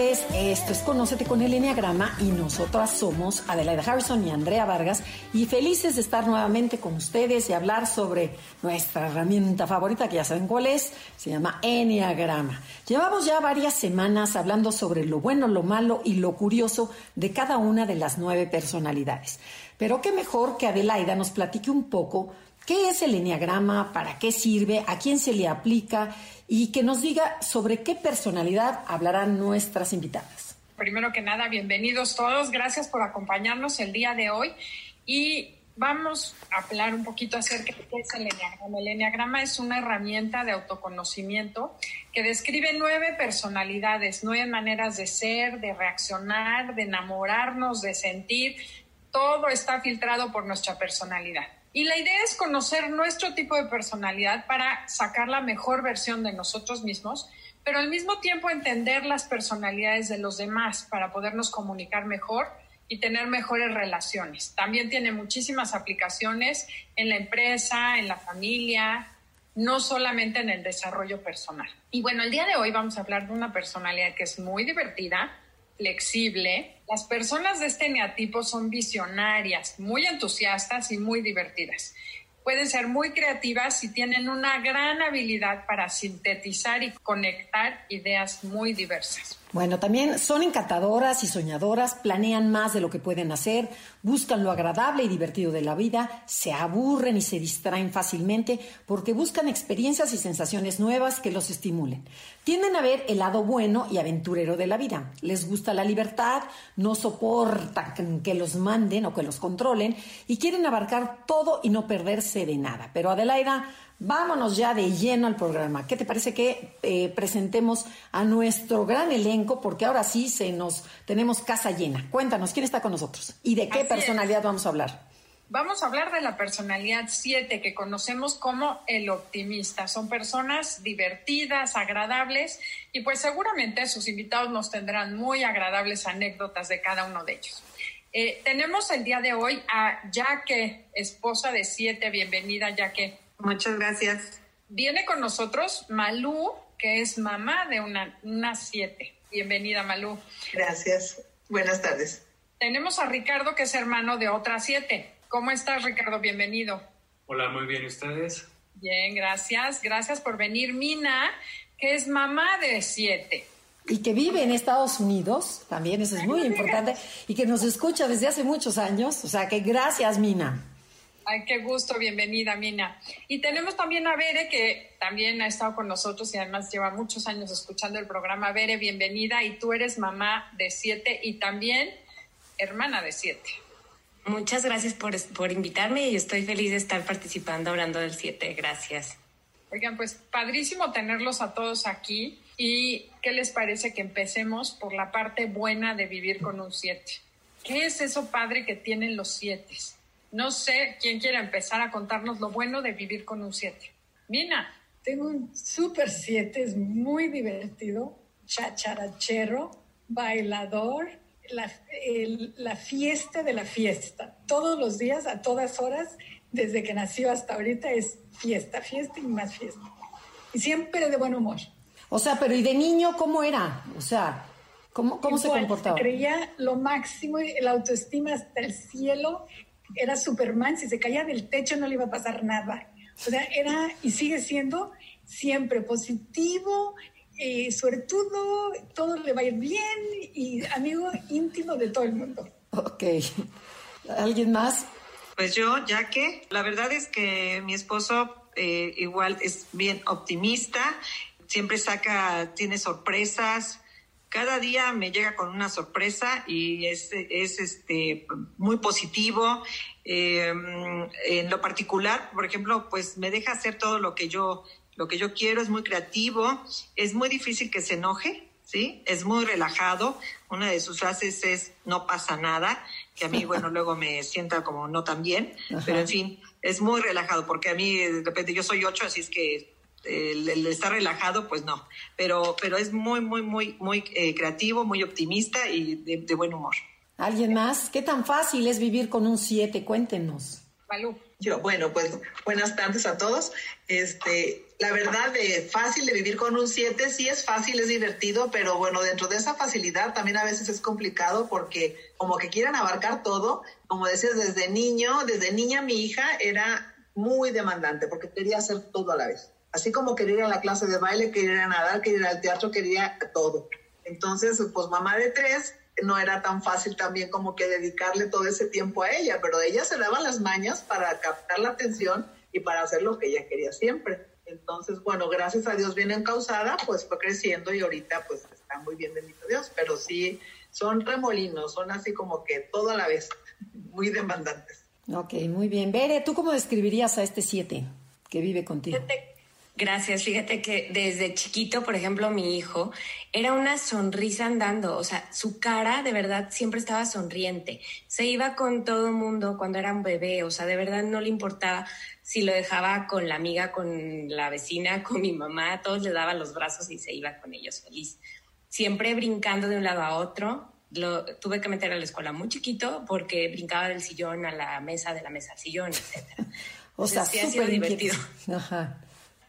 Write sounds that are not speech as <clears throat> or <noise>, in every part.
Esto es Conócete con el Enneagrama y nosotras somos Adelaida Harrison y Andrea Vargas y felices de estar nuevamente con ustedes y hablar sobre nuestra herramienta favorita, que ya saben cuál es, se llama Enneagrama. Llevamos ya varias semanas hablando sobre lo bueno, lo malo y lo curioso de cada una de las nueve personalidades. Pero qué mejor que Adelaida nos platique un poco ¿Qué es el enneagrama? ¿Para qué sirve? ¿A quién se le aplica? Y que nos diga sobre qué personalidad hablarán nuestras invitadas. Primero que nada, bienvenidos todos. Gracias por acompañarnos el día de hoy. Y vamos a hablar un poquito acerca de qué es el enneagrama. El enneagrama es una herramienta de autoconocimiento que describe nueve personalidades, nueve maneras de ser, de reaccionar, de enamorarnos, de sentir. Todo está filtrado por nuestra personalidad. Y la idea es conocer nuestro tipo de personalidad para sacar la mejor versión de nosotros mismos, pero al mismo tiempo entender las personalidades de los demás para podernos comunicar mejor y tener mejores relaciones. También tiene muchísimas aplicaciones en la empresa, en la familia, no solamente en el desarrollo personal. Y bueno, el día de hoy vamos a hablar de una personalidad que es muy divertida, flexible. Las personas de este eneatipo son visionarias, muy entusiastas y muy divertidas. Pueden ser muy creativas y tienen una gran habilidad para sintetizar y conectar ideas muy diversas. Bueno, también son encantadoras y soñadoras, planean más de lo que pueden hacer, buscan lo agradable y divertido de la vida, se aburren y se distraen fácilmente porque buscan experiencias y sensaciones nuevas que los estimulen. Tienden a ver el lado bueno y aventurero de la vida. Les gusta la libertad, no soportan que los manden o que los controlen y quieren abarcar todo y no perderse de nada. Pero Adelaida, Vámonos ya de lleno al programa. ¿Qué te parece que eh, presentemos a nuestro gran elenco? Porque ahora sí se nos tenemos casa llena. Cuéntanos, ¿quién está con nosotros? ¿Y de qué Así personalidad es. vamos a hablar? Vamos a hablar de la personalidad 7 que conocemos como el optimista. Son personas divertidas, agradables y pues seguramente sus invitados nos tendrán muy agradables anécdotas de cada uno de ellos. Eh, tenemos el día de hoy a Yaque, esposa de 7. Bienvenida, Yaque. Muchas gracias. Viene con nosotros Malú, que es mamá de una, una siete. Bienvenida, Malú. Gracias. Buenas tardes. Tenemos a Ricardo, que es hermano de otra siete. ¿Cómo estás, Ricardo? Bienvenido. Hola, muy bien, ¿y ustedes? Bien, gracias. Gracias por venir. Mina, que es mamá de siete. Y que vive en Estados Unidos, también eso es muy importante, y que nos escucha desde hace muchos años. O sea que gracias, Mina. Ay, qué gusto, bienvenida, Mina. Y tenemos también a Bere, que también ha estado con nosotros y además lleva muchos años escuchando el programa. Bere, bienvenida. Y tú eres mamá de siete y también hermana de siete. Muchas gracias por, por invitarme y estoy feliz de estar participando hablando del 7. Gracias. Oigan, pues padrísimo tenerlos a todos aquí. ¿Y qué les parece que empecemos por la parte buena de vivir con un 7? ¿Qué es eso padre que tienen los 7? No sé quién quiere empezar a contarnos lo bueno de vivir con un 7. Mina. Tengo un super 7, es muy divertido, chacharachero, bailador, la, el- la fiesta de la fiesta. Todos los días, a todas horas, desde que nació hasta ahorita, es fiesta, fiesta y más fiesta. Y siempre de buen humor. O sea, pero ¿y de niño cómo era? O sea, ¿cómo, cómo se Igual, comportaba? Creía lo máximo, y la autoestima hasta el cielo. Era Superman, si se caía del techo no le iba a pasar nada. O sea, era y sigue siendo siempre positivo, eh, suertudo, todo le va a ir bien y amigo íntimo de todo el mundo. Ok. ¿Alguien más? Pues yo, ya que la verdad es que mi esposo eh, igual es bien optimista, siempre saca, tiene sorpresas. Cada día me llega con una sorpresa y es, es este muy positivo. Eh, en lo particular, por ejemplo, pues me deja hacer todo lo que yo lo que yo quiero, es muy creativo, es muy difícil que se enoje, ¿sí? Es muy relajado. Una de sus frases es no pasa nada, que a mí, bueno, <laughs> luego me sienta como no tan bien, pero en fin, es muy relajado, porque a mí de repente yo soy ocho, así es que el, el estar relajado, pues no, pero, pero es muy, muy, muy, muy eh, creativo, muy optimista y de, de buen humor. ¿Alguien más? ¿Qué tan fácil es vivir con un 7? Cuéntenos. Malú. Yo, bueno, pues buenas tardes a todos. Este, la verdad, de fácil de vivir con un 7, sí es fácil, es divertido, pero bueno, dentro de esa facilidad también a veces es complicado porque como que quieren abarcar todo, como decías, desde niño, desde niña mi hija era muy demandante porque quería hacer todo a la vez. Así como quería ir a la clase de baile, quería ir a nadar, quería ir al teatro, quería todo. Entonces, pues mamá de tres, no era tan fácil también como que dedicarle todo ese tiempo a ella, pero ella se daba las mañas para captar la atención y para hacer lo que ella quería siempre. Entonces, bueno, gracias a Dios bien encausada, pues fue creciendo y ahorita pues está muy bien, bendito Dios, pero sí son remolinos, son así como que todo a la vez, <laughs> muy demandantes. Ok, muy bien. Bere, ¿tú cómo describirías a este 7 que vive contigo? Gracias. Fíjate que desde chiquito, por ejemplo, mi hijo era una sonrisa andando. O sea, su cara de verdad siempre estaba sonriente. Se iba con todo el mundo cuando era un bebé. O sea, de verdad no le importaba si lo dejaba con la amiga, con la vecina, <laughs> con mi mamá. Todos le daba los brazos y se iba con ellos feliz. Siempre brincando de un lado a otro. Lo tuve que meter a la escuela muy chiquito porque brincaba del sillón a la mesa, de la mesa al sillón, etc. <laughs> O sea, sí ha sido divertido. <laughs> Ajá.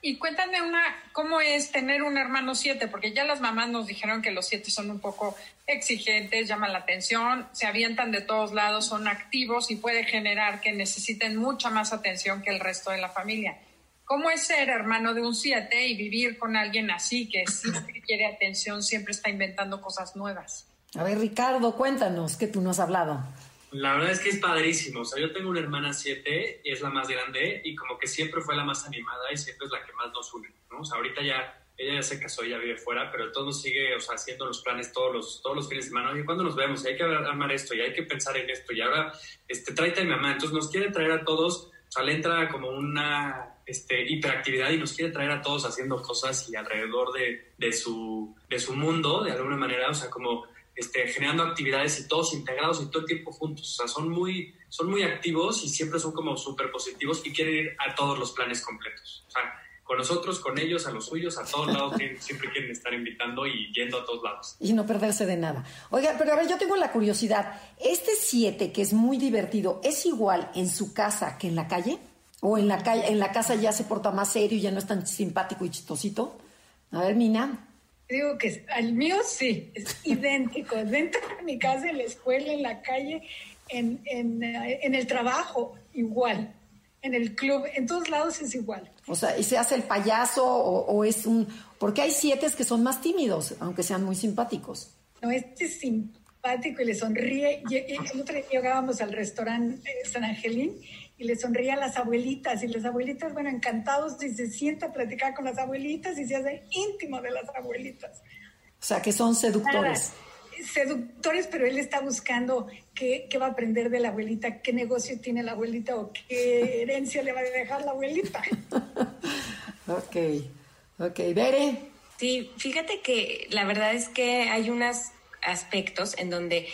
Y cuéntame una, ¿cómo es tener un hermano siete? Porque ya las mamás nos dijeron que los siete son un poco exigentes, llaman la atención, se avientan de todos lados, son activos y puede generar que necesiten mucha más atención que el resto de la familia. ¿Cómo es ser hermano de un siete y vivir con alguien así que siempre <clears throat> quiere atención, siempre está inventando cosas nuevas? A ver, Ricardo, cuéntanos, que tú no has hablado. La verdad es que es padrísimo. O sea, yo tengo una hermana 7 y es la más grande y como que siempre fue la más animada y siempre es la que más nos une, ¿no? O sea, ahorita ya ella ya se casó, ya vive fuera, pero todo nos sigue, o sea, haciendo los planes todos los, todos los fines de semana. Oye, ¿cuándo nos vemos? Y hay que armar esto, y hay que pensar en esto, y ahora, este, tráete a mi mamá. Entonces nos quiere traer a todos, o sea, le entra como una este, hiperactividad y nos quiere traer a todos haciendo cosas y alrededor de, de, su, de su mundo, de alguna manera, o sea, como este, generando actividades y todos integrados y todo el tiempo juntos. O sea, son muy, son muy activos y siempre son como súper positivos y quieren ir a todos los planes completos. O sea, con nosotros, con ellos, a los suyos, a todos lados, siempre quieren estar invitando y yendo a todos lados. Y no perderse de nada. Oiga, pero a ver, yo tengo la curiosidad. ¿Este 7, que es muy divertido, es igual en su casa que en la calle? ¿O en la, calle, en la casa ya se porta más serio y ya no es tan simpático y chistosito? A ver, Mina. Digo que al mío sí, es idéntico. <laughs> Dentro de mi casa, en la escuela, en la calle, en, en, eh, en el trabajo, igual. En el club, en todos lados es igual. O sea, ¿y se hace el payaso o, o es un...? Porque hay siete que son más tímidos, aunque sean muy simpáticos. No, este es simpático y le sonríe. Y- y El otro día llegábamos al restaurante eh, San Angelín y le sonríe a las abuelitas. Y las abuelitas, bueno, encantados y se sienta a platicar con las abuelitas y se hace íntimo de las abuelitas. O sea, que son seductores. Nada, seductores, pero él está buscando qué, qué va a aprender de la abuelita, qué negocio tiene la abuelita o qué herencia le va a dejar la abuelita. <laughs> Ok, ok. Bere, Sí, fíjate que la verdad es que hay unos aspectos en donde,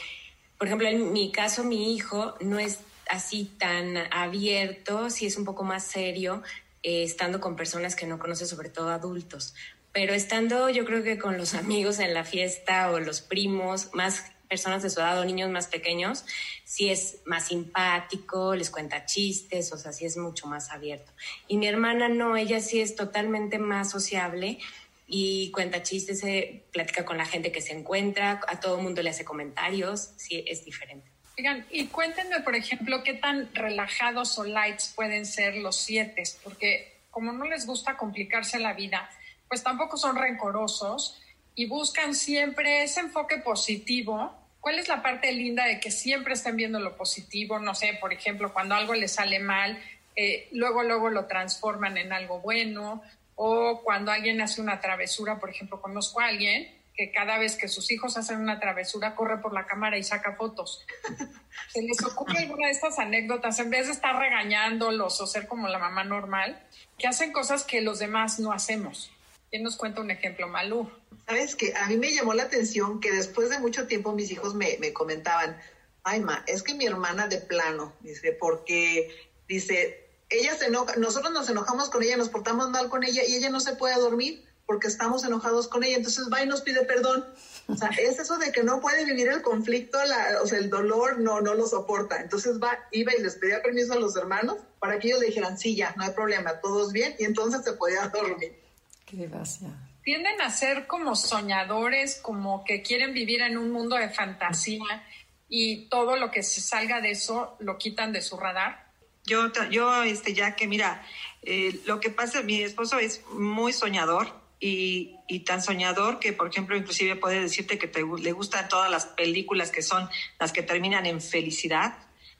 por ejemplo, en mi caso, mi hijo no es así tan abierto, sí es un poco más serio, eh, estando con personas que no conoce, sobre todo adultos. Pero estando yo creo que con los <laughs> amigos en la fiesta o los primos, más personas de su edad o niños más pequeños, sí es más simpático, les cuenta chistes, o sea, sí es mucho más abierto. Y mi hermana no, ella sí es totalmente más sociable y cuenta chistes, se platica con la gente que se encuentra, a todo mundo le hace comentarios, sí es diferente. Oigan, y cuéntenme, por ejemplo, qué tan relajados o lights pueden ser los siete, porque como no les gusta complicarse la vida, pues tampoco son rencorosos y buscan siempre ese enfoque positivo. ¿Cuál es la parte linda de que siempre estén viendo lo positivo? No sé, por ejemplo, cuando algo les sale mal, eh, luego, luego lo transforman en algo bueno, o cuando alguien hace una travesura, por ejemplo, conozco a alguien que cada vez que sus hijos hacen una travesura corre por la cámara y saca fotos. <laughs> Se les ocurre alguna de estas anécdotas, en vez de estar regañándolos o ser como la mamá normal, que hacen cosas que los demás no hacemos. ¿Quién nos cuenta un ejemplo, Malú? Sabes que a mí me llamó la atención que después de mucho tiempo mis hijos me, me comentaban, ay, ma, es que mi hermana de plano, dice, porque, dice, ella se enoja, nosotros nos enojamos con ella, nos portamos mal con ella y ella no se puede dormir porque estamos enojados con ella, entonces va y nos pide perdón. O sea, es eso de que no puede vivir el conflicto, la, o sea, el dolor no, no lo soporta. Entonces va, iba y les pedía permiso a los hermanos para que ellos le dijeran, sí, ya, no hay problema, todos bien, y entonces se podía <laughs> dormir. Qué gracia. Tienden a ser como soñadores, como que quieren vivir en un mundo de fantasía y todo lo que se salga de eso lo quitan de su radar. Yo, yo este, ya que mira, eh, lo que pasa, mi esposo es muy soñador y, y tan soñador que, por ejemplo, inclusive puede decirte que te le gustan todas las películas que son las que terminan en felicidad.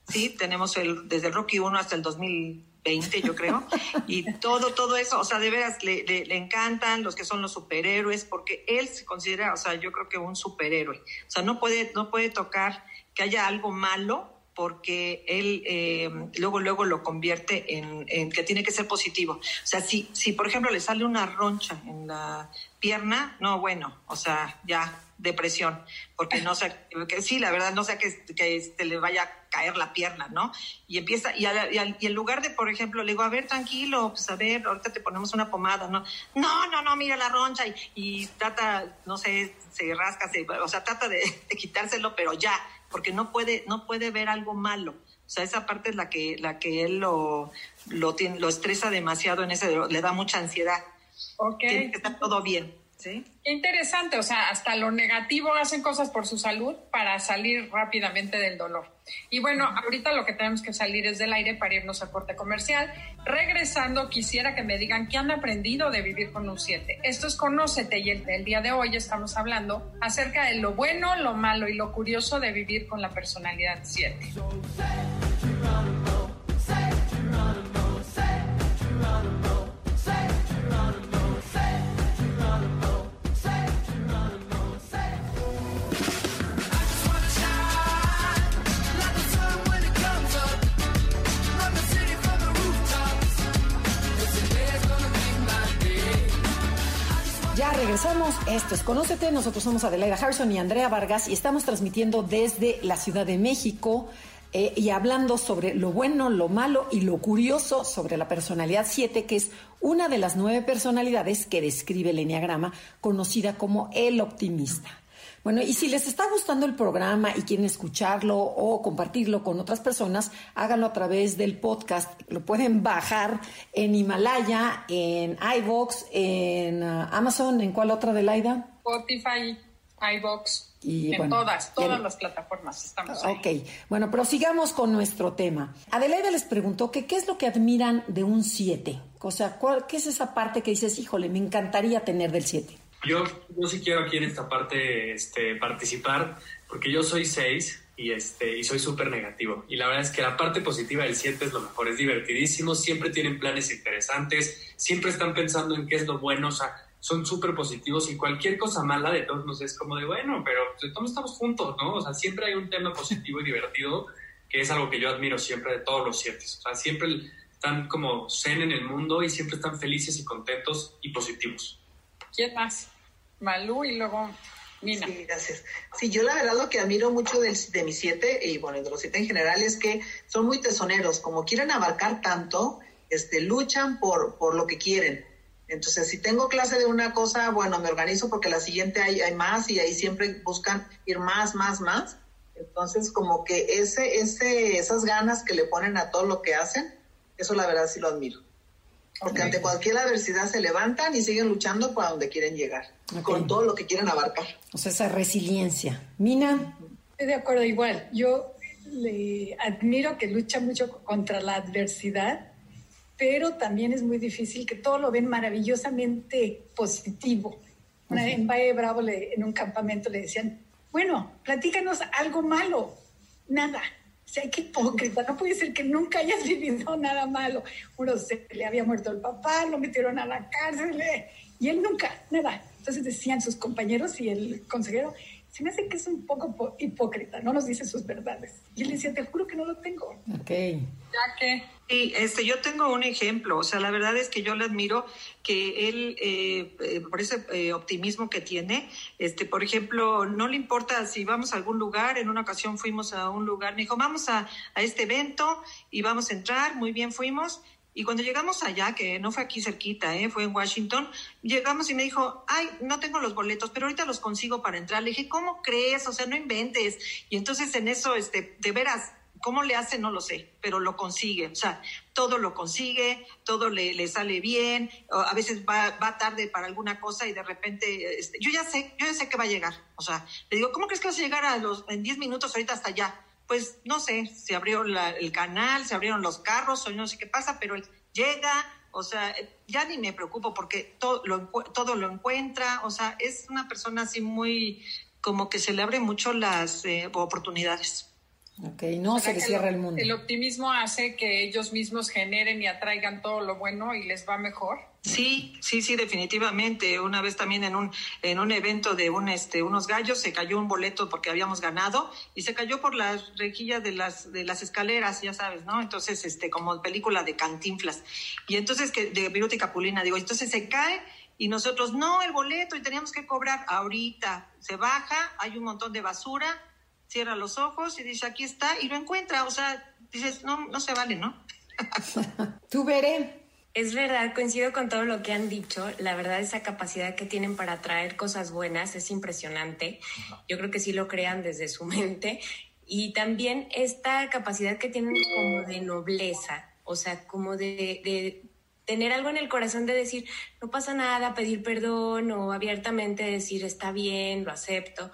Sí, tenemos el, desde el Rocky 1 hasta el 2020, yo creo, <laughs> y todo, todo eso, o sea, de veras le, le- le encantan los que son los superhéroes, porque él se considera, o sea, yo creo que un superhéroe. O sea, no puede, no puede tocar que haya algo malo porque él eh, luego luego lo convierte en, que tiene que ser positivo. O sea, si, si por ejemplo le sale una roncha en la pierna, no, bueno, o sea, ya depresión, porque no sé, que sí, la verdad, no sé que, que este, le vaya a caer la pierna, ¿no? Y empieza, y, al- y al- y en lugar de, por ejemplo, le digo, a ver, tranquilo, pues a ver, ahorita te ponemos una pomada, ¿no? No, no, no, mira la roncha y, trata, no sé, se rasca, se- o sea, trata de quitárselo, pero ya, porque no puede, no puede ver algo malo. O sea, esa parte es la que, la que él lo, lo, tiene, lo estresa demasiado en ese, le da mucha ansiedad. Tiene que estar todo bien, ¿sí? Qué interesante, o sea, hasta lo negativo hacen cosas por su salud para salir rápidamente del dolor. Y bueno, ahorita lo que tenemos que salir es del aire para irnos a corte comercial. Regresando, quisiera que me digan qué han aprendido de vivir con un 7. Esto es Conócete y el, el día de hoy estamos hablando acerca de lo bueno, lo malo y lo curioso de vivir con la personalidad 7. Esto es Conócete. Nosotros somos Adelaida Harrison y Andrea Vargas y estamos transmitiendo desde la Ciudad de México eh, y hablando sobre lo bueno, lo malo y lo curioso sobre la personalidad 7, que es una de las nueve personalidades que describe el Enneagrama, conocida como el optimista. Bueno, y si les está gustando el programa y quieren escucharlo o compartirlo con otras personas, háganlo a través del podcast. Lo pueden bajar en Himalaya, en iVoox, en ah, Amazon, ¿en cuál otra de Laida? Spotify, iBox, Y en bueno, todas, todas las plataformas estamos ahí. Ok, bueno, prosigamos con nuestro tema. Adelaida les preguntó que qué es lo que admiran de un 7. O sea, ¿cuál- ¿qué es esa parte que dices, híjole, me encantaría tener del 7? Yo, yo sí quiero aquí en esta parte este, participar, porque yo soy 6 y, este, y soy súper negativo. Y la verdad es que la parte positiva del 7 es lo mejor, es divertidísimo, siempre tienen planes interesantes, siempre están pensando en qué es lo bueno, o sea, son súper positivos y cualquier cosa mala de todos nos es como de, bueno, pero de todos estamos juntos, ¿no? O sea, siempre hay un tema positivo y divertido, que es algo que yo admiro siempre de todos los 7. O sea, siempre están como zen en el mundo y siempre están felices y contentos y positivos. ¿Quién más? Malú y luego Nina. Sí, gracias. Sí, yo la verdad lo que admiro mucho de mis siete, y bueno, de los siete en general, es que son muy tesoneros. Como quieren abarcar tanto, este, luchan por, por lo que quieren. Entonces, si tengo clase de una cosa, bueno, me organizo porque la siguiente hay, hay más y ahí siempre buscan ir más, más, más. Entonces, como que ese, ese, esas ganas que le ponen a todo lo que hacen, eso la verdad sí lo admiro. Porque ante cualquier adversidad se levantan y siguen luchando para donde quieren llegar, con todo lo que quieren abarcar. O sea, esa resiliencia. Mina, Estoy de acuerdo igual. Yo le admiro que lucha mucho contra la adversidad, pero también es muy difícil que todo lo ven maravillosamente positivo. Una en Valle Bravo, le- en un campamento, le decían, bueno, platícanos algo malo. Nada. O sea, qué hipócrita. No puede ser que nunca hayas <laughs> vivido nada malo. Uno se le había muerto el papá, lo metieron a la cárcel eh, y él nunca, nada. Entonces decían sus compañeros y el consejero, se me hace que es un poco po- hipócrita, no nos dice sus verdades. Y él decía, te juro que no lo tengo. Ok. Ya que Sí, este, yo tengo un ejemplo, o sea, la verdad es que yo le admiro que él, eh, eh, por ese eh, optimismo que tiene, este, por ejemplo, no le importa si vamos a algún lugar, en una ocasión fuimos a un lugar, me dijo, vamos a, a este evento y vamos a entrar, muy bien fuimos, y cuando llegamos allá, que no fue aquí cerquita, ¿eh? fue en Washington, llegamos y me dijo, ay, no tengo los boletos, pero ahorita los consigo para entrar. Le dije, ¿cómo crees? O sea, no inventes. Y entonces en eso, este, de veras, ¿cómo le hace? No lo sé, pero lo consigue. O sea, todo lo consigue, todo le, le sale bien. A veces va, va tarde para alguna cosa y de repente, este, yo ya sé, yo ya sé que va a llegar. O sea, le digo, ¿cómo crees que vas a llegar a los, en 10 minutos ahorita hasta allá? Pues no sé, se abrió la- el canal, se abrieron los carros, o no sé qué pasa, pero él llega, o sea, ya ni me preocupo porque todo lo, todo lo encuentra, o sea, es una persona así muy, como que se le abren mucho las eh, oportunidades. Ok, no se le cierra el mundo. el optimismo hace que ellos mismos generen y atraigan todo lo bueno y les va mejor. Sí, sí, sí, definitivamente. Una vez también en un en un evento de un este unos gallos se cayó un boleto porque habíamos ganado y se cayó por las rejillas de las de las escaleras, ya sabes, ¿no? Entonces, este como película de Cantinflas. Y entonces que de Viruta y Capulina digo, entonces se cae y nosotros no el boleto y teníamos que cobrar ahorita. Se baja, hay un montón de basura, cierra los ojos y dice, "Aquí está" y lo encuentra, o sea, dices, "No no se vale, ¿no?" <laughs> ¿Tú, Bere? Es verdad, coincido con todo lo que han dicho. La verdad, esa capacidad que tienen para atraer cosas buenas es impresionante. Yo creo que sí lo crean desde su <laughs> mente. Y también esta capacidad que tienen como de nobleza, o sea, como de, de tener algo en el corazón de decir, no pasa nada, pedir perdón o abiertamente decir, está bien, lo acepto.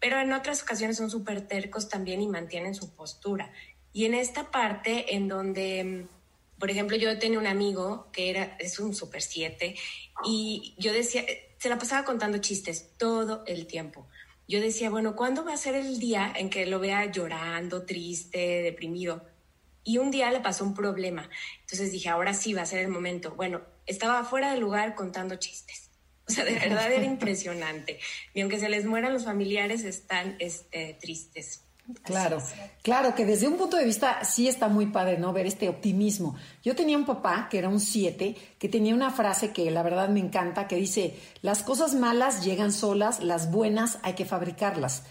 Pero en otras ocasiones son súper tercos también y mantienen su postura. Y en esta parte en donde mm, por ejemplo, yo tenía un amigo que era, es un super siete y yo decía, se la pasaba contando chistes todo el tiempo. Yo decía, bueno, ¿cuándo va a ser el día en que lo vea llorando, triste, deprimido? Y un día le pasó un problema. Entonces dije, ahora sí va a ser el momento. Bueno, estaba fuera del lugar contando chistes. O sea, de verdad era impresionante. Y aunque se les mueran los familiares, están este, tristes. Claro, claro que desde un punto de vista sí está muy padre, ¿no? Ver este optimismo. Yo tenía un papá que era un 7, que tenía una frase que la verdad me encanta, que dice, las cosas malas llegan solas, las buenas hay que fabricarlas.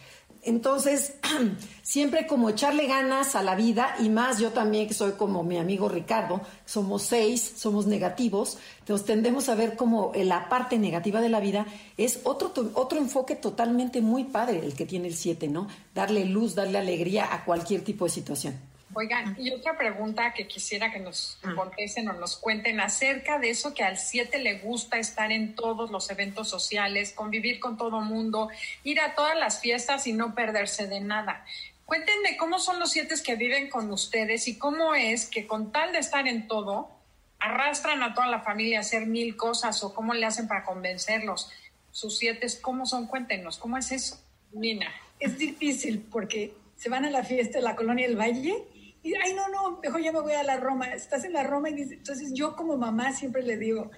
Entonces, <clears throat> siempre como echarle ganas a la vida y más yo también que soy como mi amigo Ricardo, somos seis, somos negativos, entonces tendemos a ver como la parte negativa de la vida es otro, otro enfoque totalmente muy padre el que tiene el 7, ¿no? Darle luz, darle alegría a cualquier tipo de situación. Oigan, y otra pregunta que quisiera que nos contesten o nos cuenten acerca de eso que al 7 le gusta estar en todos los eventos sociales, convivir con todo mundo, ir a todas las fiestas y no perderse de nada. Cuéntenme cómo son los siete que viven con ustedes y cómo es que con tal de estar en todo, arrastran a toda la familia a hacer mil cosas o cómo le hacen para convencerlos. Sus siete, ¿cómo son? Cuéntenos, ¿cómo es eso? Nina. Es difícil porque se van a la fiesta de la colonia del Valle y, ay, no, no, mejor ya me voy a la Roma. Estás en la Roma y dice, entonces yo como mamá siempre le digo,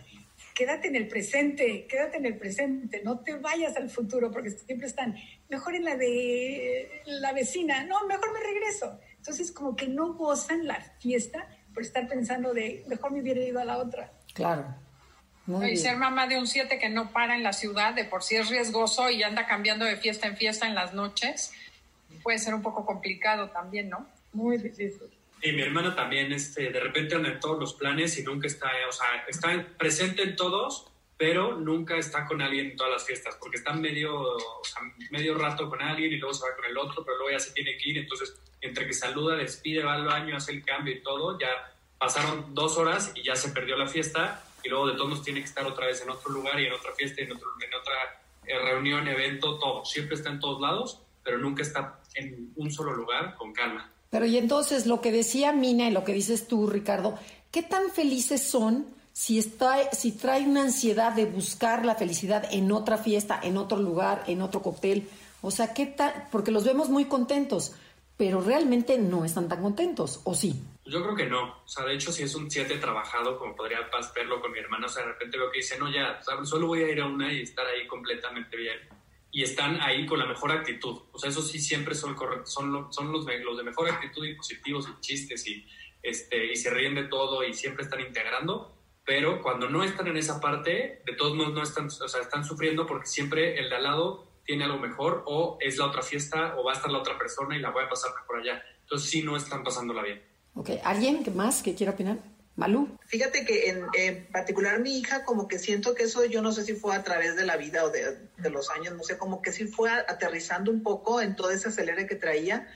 quédate en el presente, quédate en el presente, no te vayas al futuro porque siempre están, mejor en la de la vecina, no, mejor me regreso. Entonces como que no gozan la fiesta por estar pensando de, mejor me hubiera ido a la otra. Claro. Muy y bien. ser mamá de un 7 que no para en la ciudad, de por sí es riesgoso y anda cambiando de fiesta en fiesta en las noches, puede ser un poco complicado también, ¿no? Muy difícil. Y mi hermana también, este, de repente anda en todos los planes y nunca está, o sea, está presente en todos, pero nunca está con alguien en todas las fiestas, porque está medio, o sea, medio rato con alguien y luego se va con el otro, pero luego ya se tiene que ir, entonces entre que saluda, despide, va al baño, hace el cambio y todo, ya pasaron dos horas y ya se perdió la fiesta y luego de todos tiene que estar otra vez en otro lugar y en otra fiesta, en, otro, en otra eh, reunión, evento, todo. Siempre está en todos lados, pero nunca está en un solo lugar con calma. Pero y entonces lo que decía Mina y lo que dices tú, Ricardo, ¿qué tan felices son si, está, si trae una ansiedad de buscar la felicidad en otra fiesta, en otro lugar, en otro cóctel? O sea, ¿qué tal? Porque los vemos muy contentos, pero realmente no están tan contentos, ¿o sí? Yo creo que no. O sea, de hecho, si es un 7 trabajado, como podría verlo con mi hermano, o sea, de repente veo que dice, no, ya, solo voy a ir a una y estar ahí completamente bien. Y están ahí con la mejor actitud. O sea, eso sí siempre son son, lo- son los, los de mejor actitud y positivos y chistes y, este, y se ríen de todo y siempre están integrando, pero cuando no están en esa parte, de todos modos no están, o sea, están sufriendo porque siempre el de al lado tiene algo mejor o es la otra fiesta o va a estar la otra persona y la voy a pasar mejor allá. Entonces sí no están pasándola bien. Ok, ¿alguien más que quiera opinar? Fíjate que en, particular mi hija, como que siento que eso, yo no sé si fue a través de la vida o de, los años, no sé, como que sí fue aterrizando un poco en todo ese acelere que traía,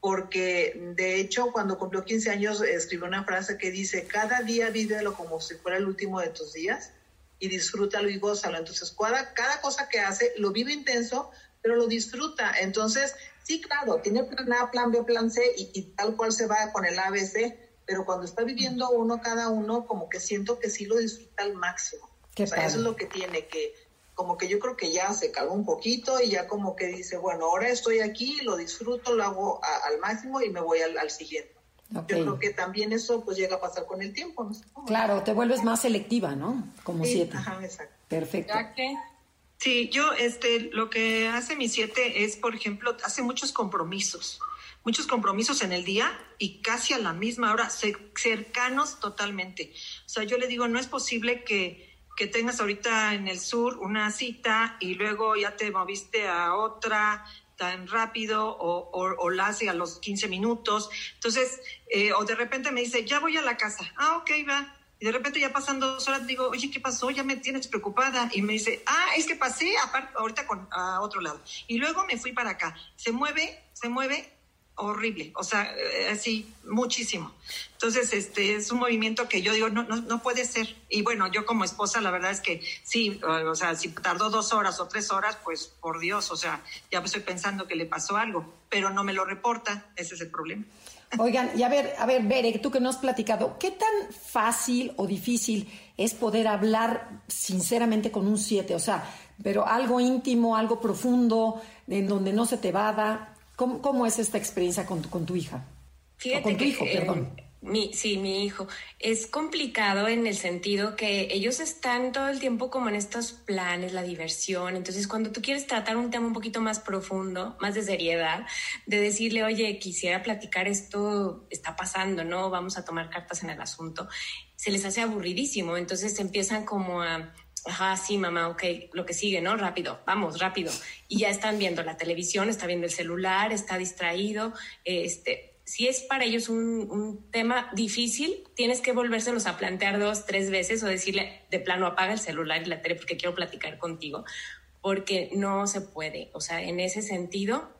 porque de hecho cuando cumplió 15 años escribió una frase que dice, cada día vívelo como si fuera el último de tus días y disfrútalo y gózalo. Entonces, cada, cada cosa que hace lo vive intenso, pero lo disfruta. Entonces, sí, claro, tiene plan A, plan B, plan C y, y tal cual se va con el ABC, pero cuando está viviendo uno cada uno, como que siento que sí lo disfruta al máximo. Qué o sea, padre. eso es lo que tiene, que como que yo creo que ya se calmó un poquito y ya como que dice, bueno, ahora estoy aquí, lo disfruto, lo hago a- al máximo y me voy al, al siguiente. Yo creo que también eso pues llega a pasar con el tiempo, no sé cómo. Claro, te vuelves más selectiva, ¿no? Como Sí, siete. Ajá, exacto. Perfecto. Ya que Sí, yo, este, lo que hace mi siete es, por ejemplo, hace muchos compromisos, muchos compromisos en el día y casi a la misma hora, ce- cercanos totalmente. O sea, yo le digo, no es posible que, que tengas ahorita en el sur una cita y luego ya te moviste a otra tan rápido o, o, o la hace a los 15 minutos. Entonces, eh, o de repente me dice, ya voy a la casa. Ah, ok, va. Y de repente ya pasan dos horas, digo, oye, ¿qué pasó? Ya me tienes preocupada. Y me dice, ah, es que pasé ahorita con, a otro lado. Y luego me fui para acá. Se mueve, se mueve horrible. O sea, eh, así, muchísimo. Entonces, este es un movimiento que yo digo, no, no, no puede ser. Y bueno, yo como esposa, la verdad es que sí, eh, o sea, si tardó dos horas o tres horas, pues por Dios, o sea, ya estoy pensando que le pasó algo, pero no me lo reporta. Ese es el problema. Oigan, y a ver, a ver, Bere, tú que no has platicado, ¿qué tan fácil o difícil es poder hablar sinceramente con un siete? O sea, pero algo íntimo, algo profundo, en donde no se te vada. ¿Cómo, cómo es esta experiencia con, tu- con tu hija? Fíjate o con tu que, hijo, eh, perdón. mi, sí, mi hijo. Es complicado en el sentido que ellos están todo el tiempo como en estos planes, la diversión. Entonces, cuando tú quieres tratar un tema un poquito más profundo, más de seriedad, de decirle, oye, quisiera platicar esto, está pasando, ¿no? Vamos a tomar cartas en el asunto, se les hace aburridísimo. Entonces empiezan como a... Ajá, sí, mamá, ok, lo que sigue, ¿no? Rápido, vamos, rápido. Y ya están viendo la televisión, está viendo el celular, está distraído. Este, si es para ellos un, un tema difícil, tienes que volvérselos a plantear dos, tres veces o decirle de plano apaga el celular y la tele porque quiero platicar contigo, porque no se puede. O sea, en ese sentido,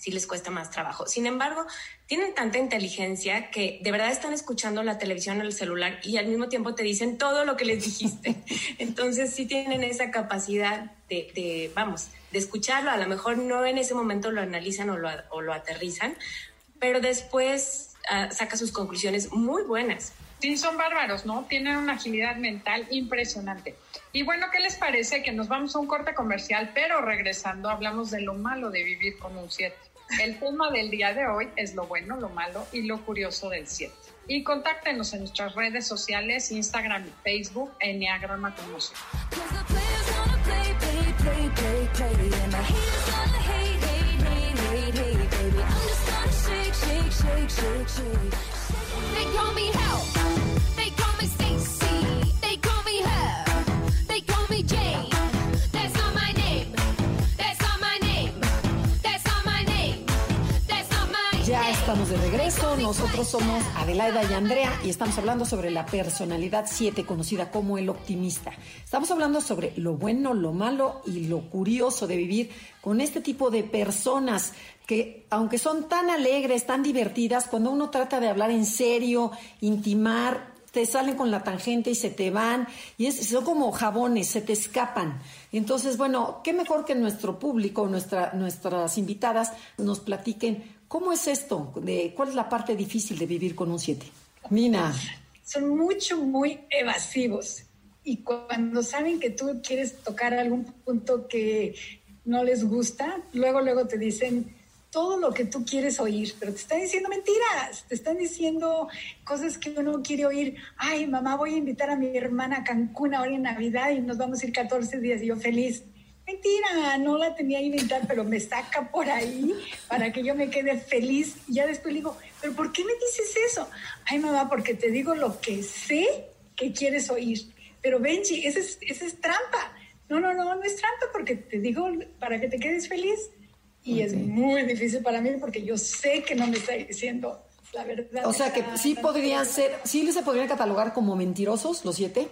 sí les cuesta más trabajo. Sin embargo, tienen tanta inteligencia que de verdad están escuchando la televisión o el celular y al mismo tiempo te dicen todo lo que les dijiste. <laughs> Entonces sí tienen esa capacidad de, de, vamos, de escucharlo. A lo mejor no en ese momento lo analizan o lo, o lo aterrizan, pero después uh, saca sus conclusiones muy buenas. Sí, son bárbaros, ¿no? Tienen una agilidad mental impresionante. Y bueno, ¿qué les parece? Que nos vamos a un corte comercial, pero regresando hablamos de lo malo de vivir con un 7. El tema del día de hoy es lo bueno, lo malo y lo curioso del 7. Y contáctenos en nuestras redes sociales, Instagram y Facebook, Enneagrama con música. They. Estamos de regreso. Nosotros somos Adelaida y Andrea y estamos hablando sobre la personalidad 7, conocida como el optimista. Estamos hablando sobre lo bueno, lo malo y lo curioso de vivir con este tipo de personas que, aunque son tan alegres, tan divertidas, cuando uno trata de hablar en serio, intimar, te salen con la tangente y se te van, y es, son como jabones, se te escapan. Entonces, bueno, qué mejor que nuestro público, nuestra, nuestras invitadas nos platiquen cómo es esto, cuál es la parte difícil de vivir con un 7. Mina, son mucho, muy evasivos. Y cuando saben que tú quieres tocar algún punto que no les gusta, luego, luego te dicen todo lo que tú quieres oír, pero te están diciendo mentiras, te están diciendo cosas que uno quiere oír. Ay, mamá, voy a invitar a mi hermana a Cancún ahora en Navidad y nos vamos a ir 14 días y yo feliz. Mentira, no la tenía inventada, pero me saca por ahí para que yo me quede feliz. Y ya después le digo, pero ¿por qué me dices eso? Ay, mamá, porque te digo lo que sé que quieres oír. Pero Benji, esa es, esa es trampa. No, no, no, no es trampa porque te digo para que te quedes feliz. Y es muy difícil para mí porque yo sé que no me está diciendo la verdad. O sea que sí podrían ser, sí se podrían catalogar como mentirosos los siete.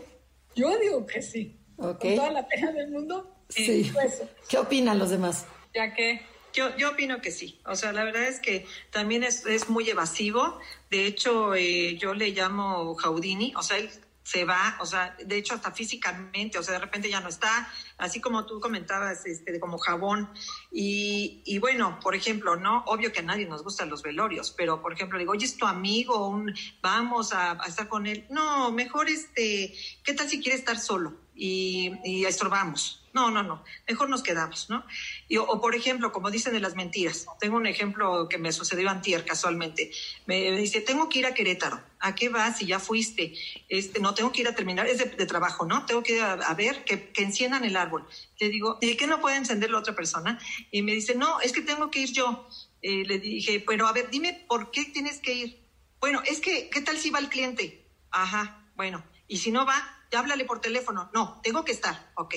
Yo digo que sí. Ok. Con toda la pena del mundo. Sí. Pues, ¿Qué opinan los demás? Ya que Yo, yo opino que sí. O sea, la verdad es que también es, es muy evasivo. De hecho, eh, yo le llamo Jaudini. O sea, él se va, o sea, de hecho hasta físicamente, o sea, de repente ya no está, así como tú comentabas, este, como jabón. Y, y bueno, por ejemplo, no, obvio que a nadie nos gustan los velorios, pero por ejemplo, digo, oye, es tu amigo, un, vamos a, a estar con él. No, mejor este, ¿qué tal si quiere estar solo? Y, y estorbamos. No, no, no, mejor nos quedamos, ¿no? Y, o, por ejemplo, como dicen de las mentiras, tengo un ejemplo que me sucedió antier casualmente. Me, dice, tengo que ir a Querétaro. ¿A qué vas si ya fuiste? Este, no, tengo que ir a terminar, es de, trabajo, ¿no? Tengo que ir a, ver que, que, enciendan el árbol. Le digo, ¿y qué no puede encender la otra persona? Y me dice, no, es que tengo que ir yo. Eh, le dije, pero a ver, dime por qué tienes que ir. Bueno, es que, ¿qué tal si va el cliente? Ajá, bueno, y si no va, ya háblale por teléfono. No, tengo que estar, ok.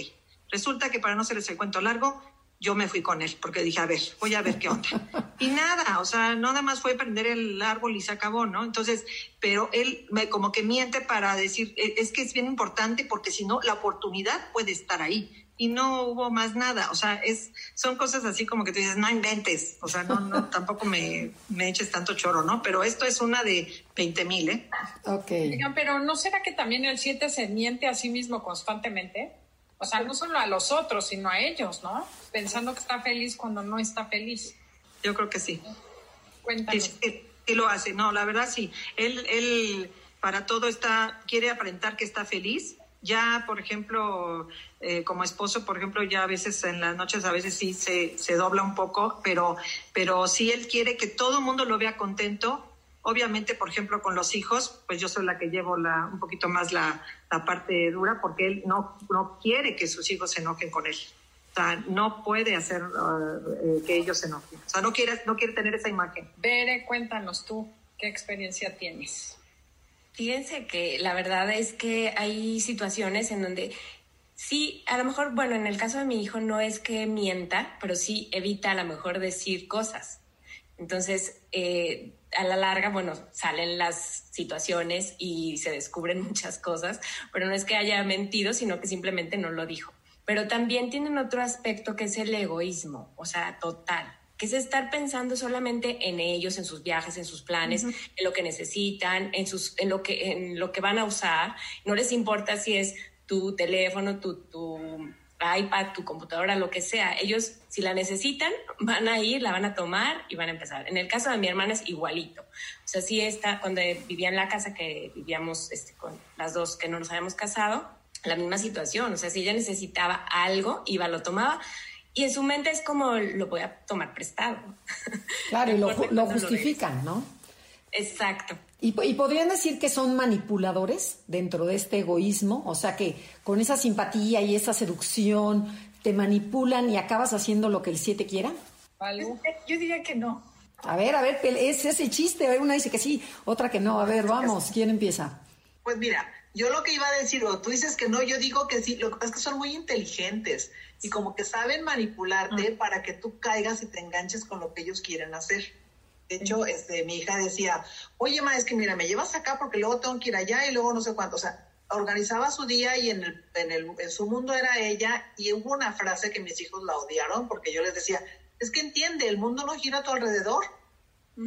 Resulta que para no hacerles el cuento largo, yo me fui con él, porque dije, a ver, voy a ver qué onda. Y nada, o sea, nada más fue prender el árbol y se acabó, ¿no? Entonces, pero él me como que miente para decir, es que es bien importante porque si no, la oportunidad puede estar ahí. Y no hubo más nada, o sea, es, son cosas así como que tú dices, no inventes, o sea, no, no, tampoco me, me eches tanto choro, ¿no? Pero esto es una de 20 mil, ¿eh? Ok. Oigan, pero ¿no será que también el 7 se miente a sí mismo constantemente? O sea, no solo a los otros, sino a ellos, ¿no? Pensando que está feliz cuando no está feliz. Yo creo que sí. Cuéntanos. Sí, sí, sí lo hace. No, la verdad sí. Él, él para todo está, quiere aparentar que está feliz. Ya, por ejemplo, eh, como esposo, por ejemplo, ya a veces en las noches, a veces sí se, se dobla un poco, pero, pero sí él quiere que todo el mundo lo vea contento. Obviamente, por ejemplo, con los hijos, pues yo soy la que llevo la, un poquito más la, la parte dura porque él no, no quiere que sus hijos se enojen con él. O sea, no puede hacer uh, eh, que ellos se enojen. O sea, no quiere, no quiere tener esa imagen. Bere, cuéntanos tú, ¿qué experiencia tienes? Fíjense que la verdad es que hay situaciones en donde sí, a lo mejor, bueno, en el caso de mi hijo no es que mienta, pero sí evita a lo mejor decir cosas. Entonces, eh, a la larga, bueno, salen las situaciones y se descubren <laughs> muchas cosas, pero no es que haya mentido, sino que simplemente no lo dijo. Pero también tienen otro aspecto que es el egoísmo, o sea, total, que es estar pensando solamente en ellos, en sus viajes, en sus planes, uh -huh. en lo que necesitan, en, sus, en, lo que, en lo que van a usar. No les importa si es tu teléfono, tu, tu iPad, tu computadora, lo que sea. Ellos, si la necesitan, <laughs> van a ir, la van a tomar y van a empezar. En el caso de mi hermana es igualito. O sea, sí está, cuando vivía en la casa que vivíamos este, con las dos que no nos habíamos casado, la misma situación. O sea, si ella necesitaba algo, iba, lo tomaba. Y en su mente es como, lo voy a tomar prestado. <laughs> Claro, y lo, lo justifican, ¿no? Exacto. ¿Y, ¿Y, podrían decir que son manipuladores dentro de este egoísmo? O sea, que con esa simpatía y esa seducción te manipulan y acabas haciendo lo que el siete quiera. Yo, yo diría que no. A ver, a ver, es ese chiste. Una dice que sí, otra que no. A ver, vamos, ¿quién empieza? Pues mira, yo lo que iba a decir, o tú dices que no, yo digo que sí. Lo que pasa es que son muy inteligentes y como que saben manipularte para que tú caigas y te enganches con lo que ellos quieren hacer. De hecho, este, mi hija decía, oye, ma, es que mira, me llevas acá porque luego tengo que ir allá y luego no sé cuánto. O sea, organizaba su día y en, el, en, el, en su mundo era ella y hubo una frase que mis hijos la odiaron porque yo les decía, es que entiende, el mundo no gira a tu alrededor.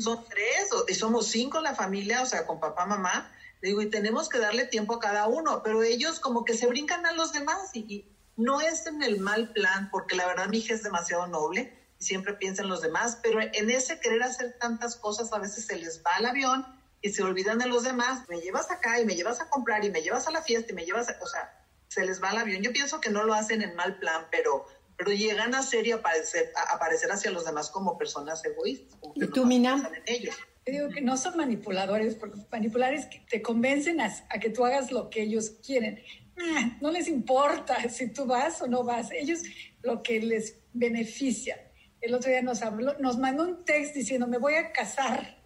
Son tres y somos cinco en la familia, o sea, con papá, mamá. Digo, y tenemos que darle tiempo a cada uno, pero ellos como que se brincan a los demás y, y no es en el mal plan, porque la verdad mi hija es demasiado noble siempre piensa en los demás, pero en ese querer hacer tantas cosas a veces se les va el avión y se olvidan de los demás. Me llevas acá y me llevas a comprar y me llevas a la fiesta y me llevas, a, o sea, se les va el avión. Yo pienso que no lo hacen en mal plan, pero, pero llegan a ser y aparecer, a aparecer hacia los demás como personas egoístas. Como ¿Y tú, Mina? En ellos. Yo digo que no son manipuladores, porque manipuladores que te convencen a, a, que tú hagas lo que ellos quieren. ah, no les importa si tú vas o no vas. Ellos lo que les beneficia. El otro día nos habló, nos mandó un text diciendo, me voy a casar.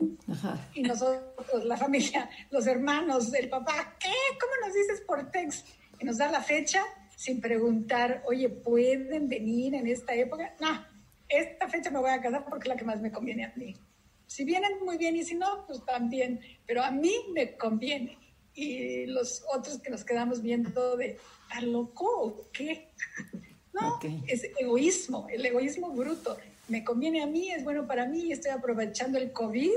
Y nosotros, la familia, los hermanos, el papá, ¿qué? ¿Cómo nos dices por text? Y nos da la fecha sin preguntar, oye, ¿pueden venir en esta época? No, esta fecha me voy a casar porque es la que más me conviene a mí. Si vienen muy bien y si no, pues también, pero a mí me conviene. Y los otros que nos quedamos viendo de, ¿está loco o qué? No, es egoísmo, el egoísmo bruto. Me conviene a mí, es bueno para mí y estoy aprovechando el COVID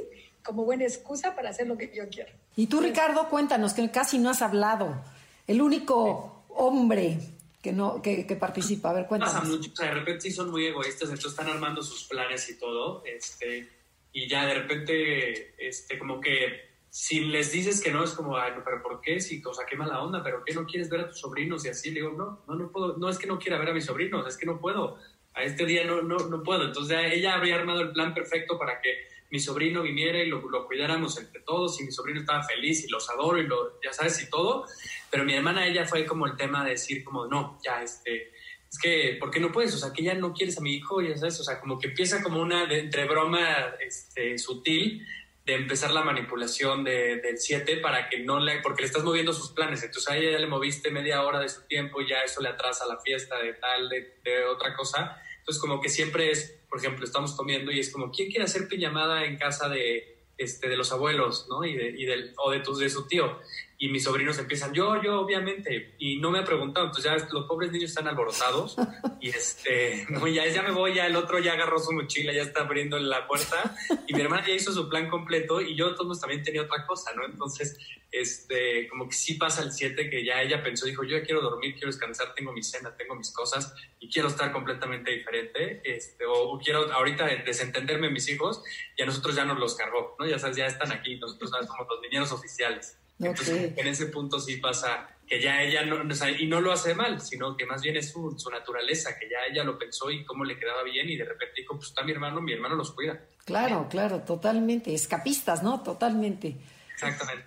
como buena excusa para hacer lo que yo quiero. Y tú, Ricardo, cuéntanos, que casi no has hablado. El único hombre que no que, que participa. A ver, cuéntanos. Pasa mucho, o sea, de repente sí son muy egoístas, entonces están armando sus planes y todo, este, y ya de repente, este, como que si les dices que no, es como, ay, pero ¿por qué? Si, o sea, qué mala onda, pero ¿qué no quieres ver a tus sobrinos? Y así le digo, no, no, no puedo, no es que no quiera ver a mis sobrinos, es que no puedo, a este día no, no, no puedo. Entonces ella habría armado el plan perfecto para que mi sobrino viniera y lo, lo cuidáramos entre todos y mi sobrino estaba feliz y los adoro y lo, ya sabes, y todo. Pero mi hermana, ella fue como el tema de decir como, no, ya, este, es que, ¿por qué no puedes? O sea, que ya no quieres a mi hijo, ya sabes, o sea, como que empieza como una de, entre broma este, sutil de empezar la manipulación de, del 7 para que no le, porque le estás moviendo sus planes, entonces a ella ya le moviste media hora de su tiempo y ya eso le atrasa la fiesta de tal, de, otra cosa. Entonces como que siempre es, por ejemplo, estamos comiendo y es como, ¿quién quiere hacer piñamada en casa de, este, de los abuelos, ¿no? Y, de, y del, o de, tus, de su tío. Y mis sobrinos empiezan, yo, yo, obviamente. Y no me ha preguntado, entonces ya los pobres niños están alborotados. y este, <laughs> no, ya, ya me voy, ya el otro ya agarró su mochila, ya está abriendo la puerta. Y mi hermana ya hizo su plan completo y yo todos también tenía otra cosa, ¿no? Entonces, este, como que sí pasa el 7 que ya ella pensó, dijo, yo ya quiero dormir, quiero descansar, tengo mi cena, tengo mis cosas y quiero estar completamente diferente, este, o, o quiero ahorita desentenderme de mis hijos y a nosotros ya nos los cargó, ¿no? Ya sabes, ya están aquí, nosotros somos los niñeros oficiales. Entonces, en ese punto sí pasa que ya ella no, o sea, y no lo hace mal, sino que más bien es su, su, naturaleza, que ya ella lo pensó y cómo le quedaba bien y de repente dijo, pues está mi hermano, mi hermano los cuida. Claro, claro, totalmente, escapistas, ¿no? Totalmente. Exactamente.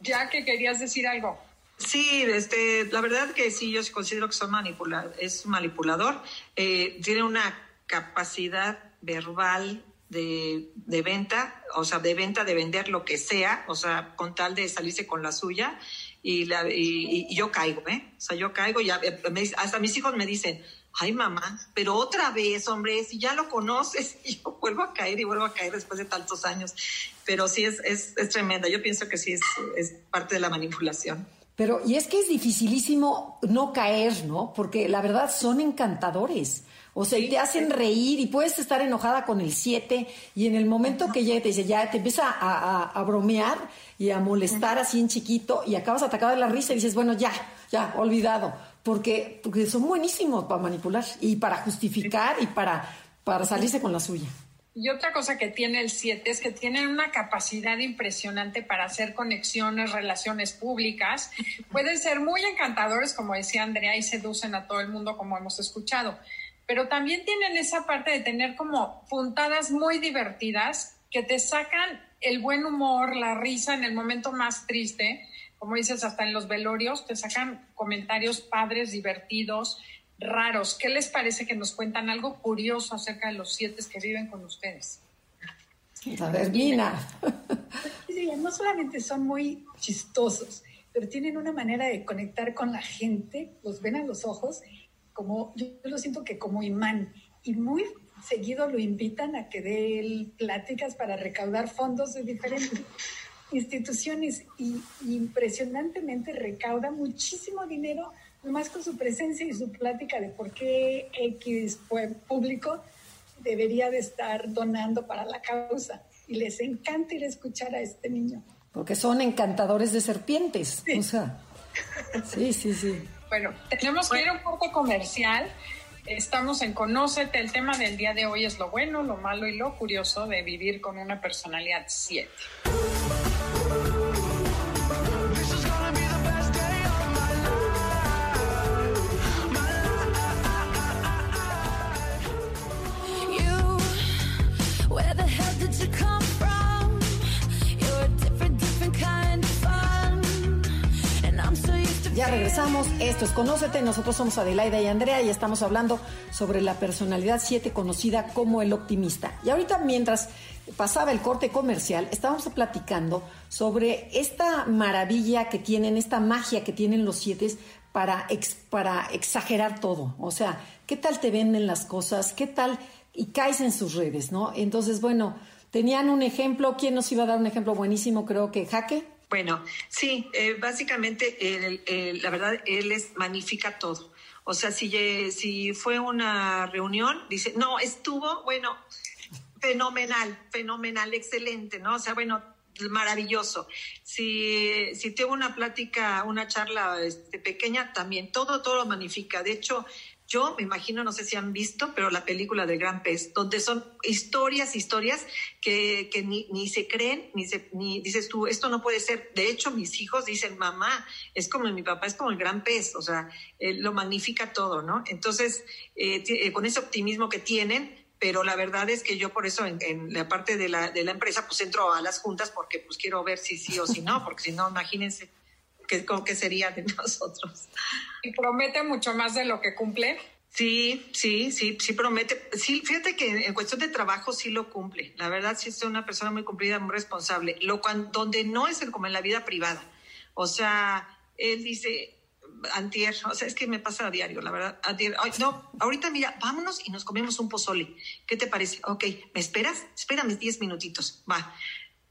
Ya que querías decir algo. Sí, este, la verdad que sí, yo considero que son manipula es un manipulador. Eh, tiene una capacidad verbal de, de, venta, o sea, de venta, de vender lo que sea, o sea, con tal de salirse con la suya. Y, la, y, yo caigo, ¿eh? O sea, yo caigo y hasta mis hijos me dicen, ay mamá, pero otra vez, hombre, si ya lo conoces, <laughs> y yo vuelvo a caer y vuelvo a caer después de tantos años. Pero sí es, es, es tremenda, yo pienso que sí es, es parte de la manipulación. Pero, y es que es dificilísimo no caer, ¿no? Porque la verdad son encantadores. O sea, y te hacen reír y puedes estar enojada con el 7 y en el momento que llega te dice, ya te empieza a, a, a bromear y a molestar así en chiquito y acabas atacado de la risa y dices, bueno, ya, ya, olvidado. Porque, porque son buenísimos para manipular y para justificar y para, para salirse con la suya. Y otra cosa que tiene el 7 es que tienen una capacidad impresionante para hacer conexiones, relaciones públicas. Pueden ser muy encantadores, como decía Andrea, y seducen a todo el mundo, como hemos escuchado. Pero también tienen esa parte de tener como puntadas muy divertidas que te sacan el buen humor, la risa en el momento más triste. Como dices, hasta en los velorios te sacan comentarios padres, divertidos raros. ¿Qué les parece que nos cuentan algo curioso acerca de los siete que viven con ustedes? A ver, Gina. No solamente son muy chistosos, pero tienen una manera de conectar con la gente, los ven a los ojos, como yo lo siento que como imán, y muy seguido lo invitan a que dé pláticas para recaudar fondos de diferentes <laughs> instituciones y impresionantemente recauda muchísimo dinero nomás con su presencia y su plática de por qué X público debería de estar donando para la causa. Y les encanta ir a escuchar a este niño. Porque son encantadores de serpientes. Sí. O sea, sí, sí, sí. Bueno, tenemos que ir a un corte comercial. Estamos en Conócete. El tema del día de hoy es lo bueno, lo malo y lo curioso de vivir con una personalidad 7. Regresamos. Esto es Conócete. Nosotros somos Adelaida y Andrea y estamos hablando sobre la personalidad 7 conocida como el optimista. Y ahorita mientras pasaba el corte comercial, estábamos platicando sobre esta maravilla que tienen, esta magia que tienen los 7 para, para exagerar todo. O sea, ¿qué tal te venden las cosas? ¿Qué tal? Y caes en sus redes, ¿no? Entonces, bueno, tenían un ejemplo. ¿Quién nos iba a dar un ejemplo buenísimo? Creo que Jaque. Bueno, sí, eh, básicamente, el- la verdad, él es, magnifica todo. O sea, si, si fue una reunión, dice, no, estuvo, bueno, fenomenal, fenomenal, excelente, ¿no? O sea, bueno, maravilloso. Si, si tuvo una plática, una charla este, pequeña, también todo, todo lo magnifica. De hecho, yo me imagino, no sé si han visto, pero la película del Gran Pez, donde son historias, historias que, que ni, ni se creen, ni, se, ni dices tú, esto no puede ser. De hecho, mis hijos dicen, mamá, es como mi papá, es como el Gran Pez, o sea, él lo magnifica todo, ¿no? Entonces, eh, eh, con ese optimismo que tienen, pero la verdad es que yo por eso en, en la parte de la, de la empresa pues entro a las juntas porque pues quiero ver si sí o si no, porque si no, imagínense qué, cómo que sería de <laughs> nosotros. Y promete mucho más de lo que cumple. Sí, sí, sí, sí promete. Sí, fíjate que en cuestión de trabajo sí lo cumple. La verdad sí es una persona muy cumplida, muy responsable. Lo cual, donde no es el- como en la vida privada. O sea, él dice, antier, o sea, es que me pasa a diario, la verdad. Antier, ay, no, ahorita mira, vámonos y nos comemos un pozole. ¿Qué te parece? Ok, ¿me esperas? Espérame 10 minutitos. Va.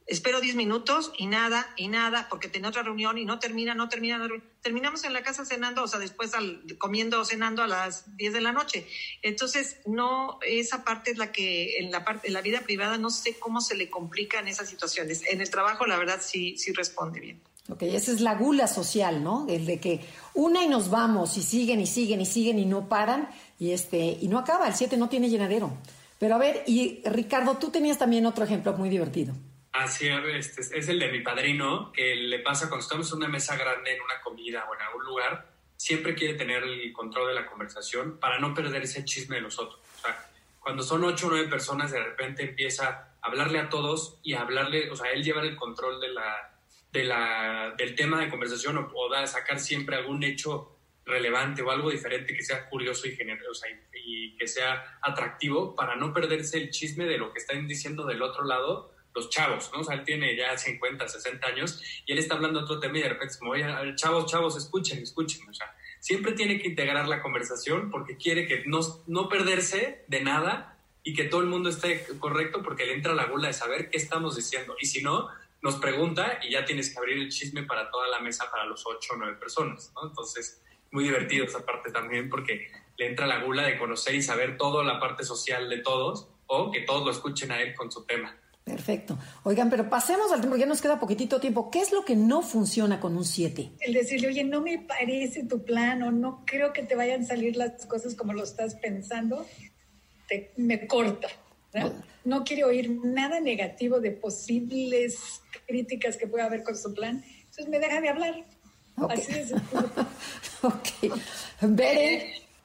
Espero 10 minutos y nada, y nada, porque tenía otra reunión y no termina, no termina. Terminamos en la casa cenando, o sea, después al, comiendo o cenando a las 10 de la noche. Entonces, no, esa parte es la que en la parte, en la vida privada no sé cómo se le complican esas situaciones. En el trabajo, la verdad, sí, sí responde bien. Ok, esa es la gula social, ¿no? El de que una y nos vamos y siguen y siguen y siguen y no paran y este y no acaba, el 7 no tiene llenadero. Pero a ver, y Ricardo, tú tenías también otro ejemplo muy divertido. Así este, es- el de mi padrino, que le pasa cuando estamos en una mesa grande, en una comida o en algún lugar, siempre quiere tener el control de la conversación para no perder ese chisme de los otros. O sea, cuando son ocho o nueve personas, de repente empieza a hablarle a todos y a hablarle, o sea, él lleva el control de la, de la, del tema de conversación o, o sacar siempre algún hecho relevante o algo diferente que sea curioso y, gener- o sea, y, y que sea atractivo para no perderse el chisme de lo que están diciendo del otro lado los chavos, ¿no? O sea, él tiene ya 50, 60 años y él está hablando otro tema y de repente es como, oye, chavos, chavos, escuchen, escuchen. O sea, siempre tiene que integrar la conversación porque quiere que no, no perderse de nada y que todo el mundo esté correcto porque le entra la gula de saber qué estamos diciendo. Y si no, nos pregunta y ya tienes que abrir el chisme para toda la mesa, para los ocho o nueve personas, ¿no? Entonces, muy divertido esa parte también porque le entra la gula de conocer y saber toda la parte social de todos o que todos lo escuchen a él con su tema. Perfecto. Oigan, pero pasemos al tiempo, ya nos queda poquitito tiempo. ¿Qué es lo que no funciona con un 7? El decirle, oye, no me parece tu plan o no creo que te vayan a salir las cosas como lo estás pensando, te- me corta. ¿no? No quiere oír nada negativo de posibles críticas que pueda haber con su plan, entonces me deja de hablar. Ok. Así es. <laughs> ok.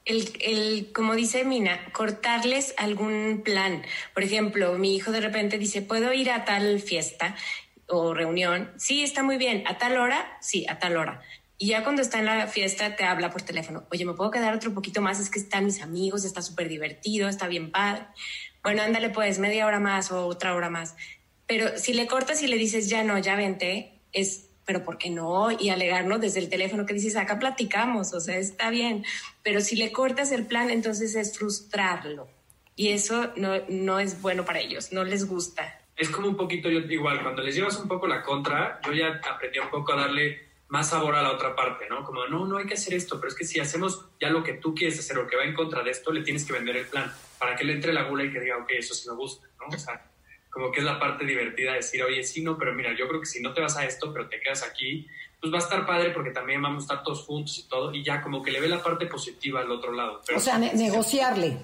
El, el, como dice Mina, cortarles algún plan. Por ejemplo, mi hijo de repente dice, ¿puedo ir a tal fiesta o reunión? Sí, está muy bien. ¿A tal hora? Sí, a tal hora. Y ya cuando está en la fiesta te habla por teléfono. Oye, ¿me puedo quedar otro poquito más? Es que están mis amigos, está súper divertido, está bien padre. Bueno, ándale pues, media hora más o otra hora más. Pero si le cortas y le dices, ya no, ya vente, es, pero ¿por qué no? Y alegarlo desde el teléfono que dices, acá platicamos, o sea, está bien. Pero si le cortas el plan, entonces es frustrarlo. Y eso no, no es bueno para ellos, no les gusta. Es como un poquito, yo igual, cuando les llevas un poco la contra, yo ya aprendí un poco a darle más sabor a la otra parte, ¿no? Como, no, no hay que hacer esto, pero es que si hacemos ya lo que tú quieres hacer o que va en contra de esto, le tienes que vender el plan para que le entre la gula y que diga, ok, eso sí me gusta, ¿no? O sea, como que es la parte divertida de decir, oye, sí, no, pero mira, yo creo que si no te vas a esto, pero te quedas aquí, pues va a estar padre porque también vamos a estar todos juntos y todo, y ya como que le ve la parte positiva al otro lado. Pero o sea, ne- negociarle.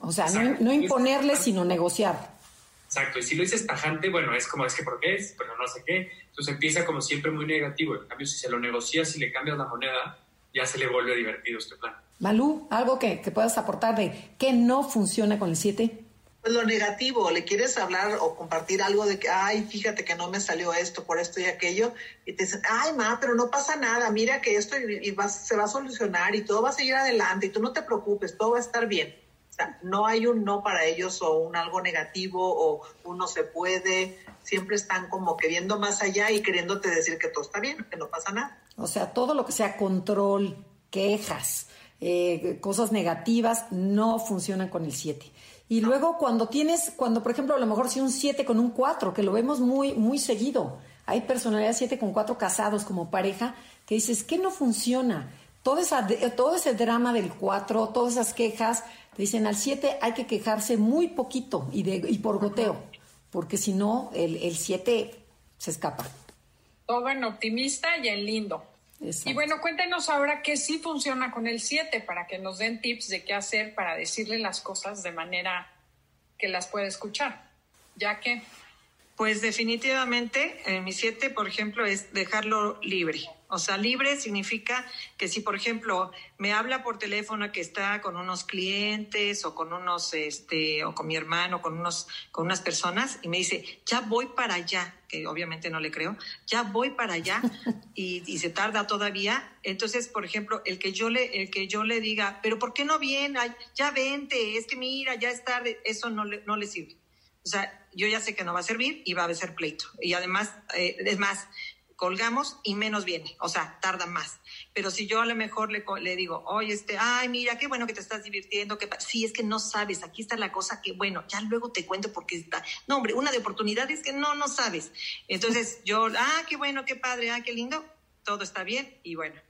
O sea, no, no imponerle, sino negociar. Exacto, y si lo dices tajante, bueno, es como, es que ¿por qué es? Pero no sé qué. Entonces empieza como siempre muy negativo. En cambio, si se lo negocias y le cambias la moneda, ya se le vuelve divertido este plan. Malú, algo que, que puedas aportar de qué no funciona con el 7. Pues lo negativo, le quieres hablar o compartir algo de que, ay, fíjate que no me salió esto, por esto y aquello, y te dicen, ay, ma, pero no pasa nada, mira que esto y, vas- se va a solucionar y todo va a seguir adelante y tú no te preocupes, todo va a estar bien. O sea, no hay un no para ellos o un algo negativo o un no se puede, siempre están como queriendo más allá y queriéndote decir que todo está bien, que no pasa nada. O sea, todo lo que sea control, quejas, eh, cosas negativas, no funcionan con el 7. Y luego cuando tienes, cuando por ejemplo a lo mejor si un 7 con un 4, que lo vemos muy, muy seguido, hay personalidad 7 con 4 casados como pareja, que dices, que no funciona? Todo, esa, todo ese drama del 4, todas esas quejas, te dicen al 7 hay que quejarse muy poquito y, de, y por goteo, porque si no, el 7 se escapa. Todo en optimista y en lindo. Exacto. Y bueno, cuéntenos ahora qué sí funciona con el 7 para que nos den tips de qué hacer para decirle las cosas de manera que las pueda escuchar. Ya que Pues definitivamente, eh, mi siete, por ejemplo, es dejarlo libre. O sea, libre significa que si, por ejemplo, me habla por teléfono que está con unos clientes o con unos, este, o con mi hermano, con unos, con unas personas y me dice, ya voy para allá, que obviamente no le creo, ya voy para allá <laughs> y, y se tarda todavía. Entonces, por ejemplo, el que yo le, el que yo le diga, pero ¿por qué no viene? Ay, ya vente, es que mira, ya es tarde, eso no le, no le sirve. O sea, yo ya sé que no va a servir y va a ser pleito. Y además, eh, es más, colgamos y menos viene, o sea, tarda más. Pero si yo a lo mejor le, le digo, oye, este, ay, mira, qué bueno que te estás divirtiendo, que pa-". sí, es que no sabes, aquí está la cosa que, bueno, ya luego te cuento porque está, no, hombre, una de oportunidades que no, no sabes. Entonces yo, ah, qué bueno, qué padre, ah, qué lindo, todo está bien y bueno,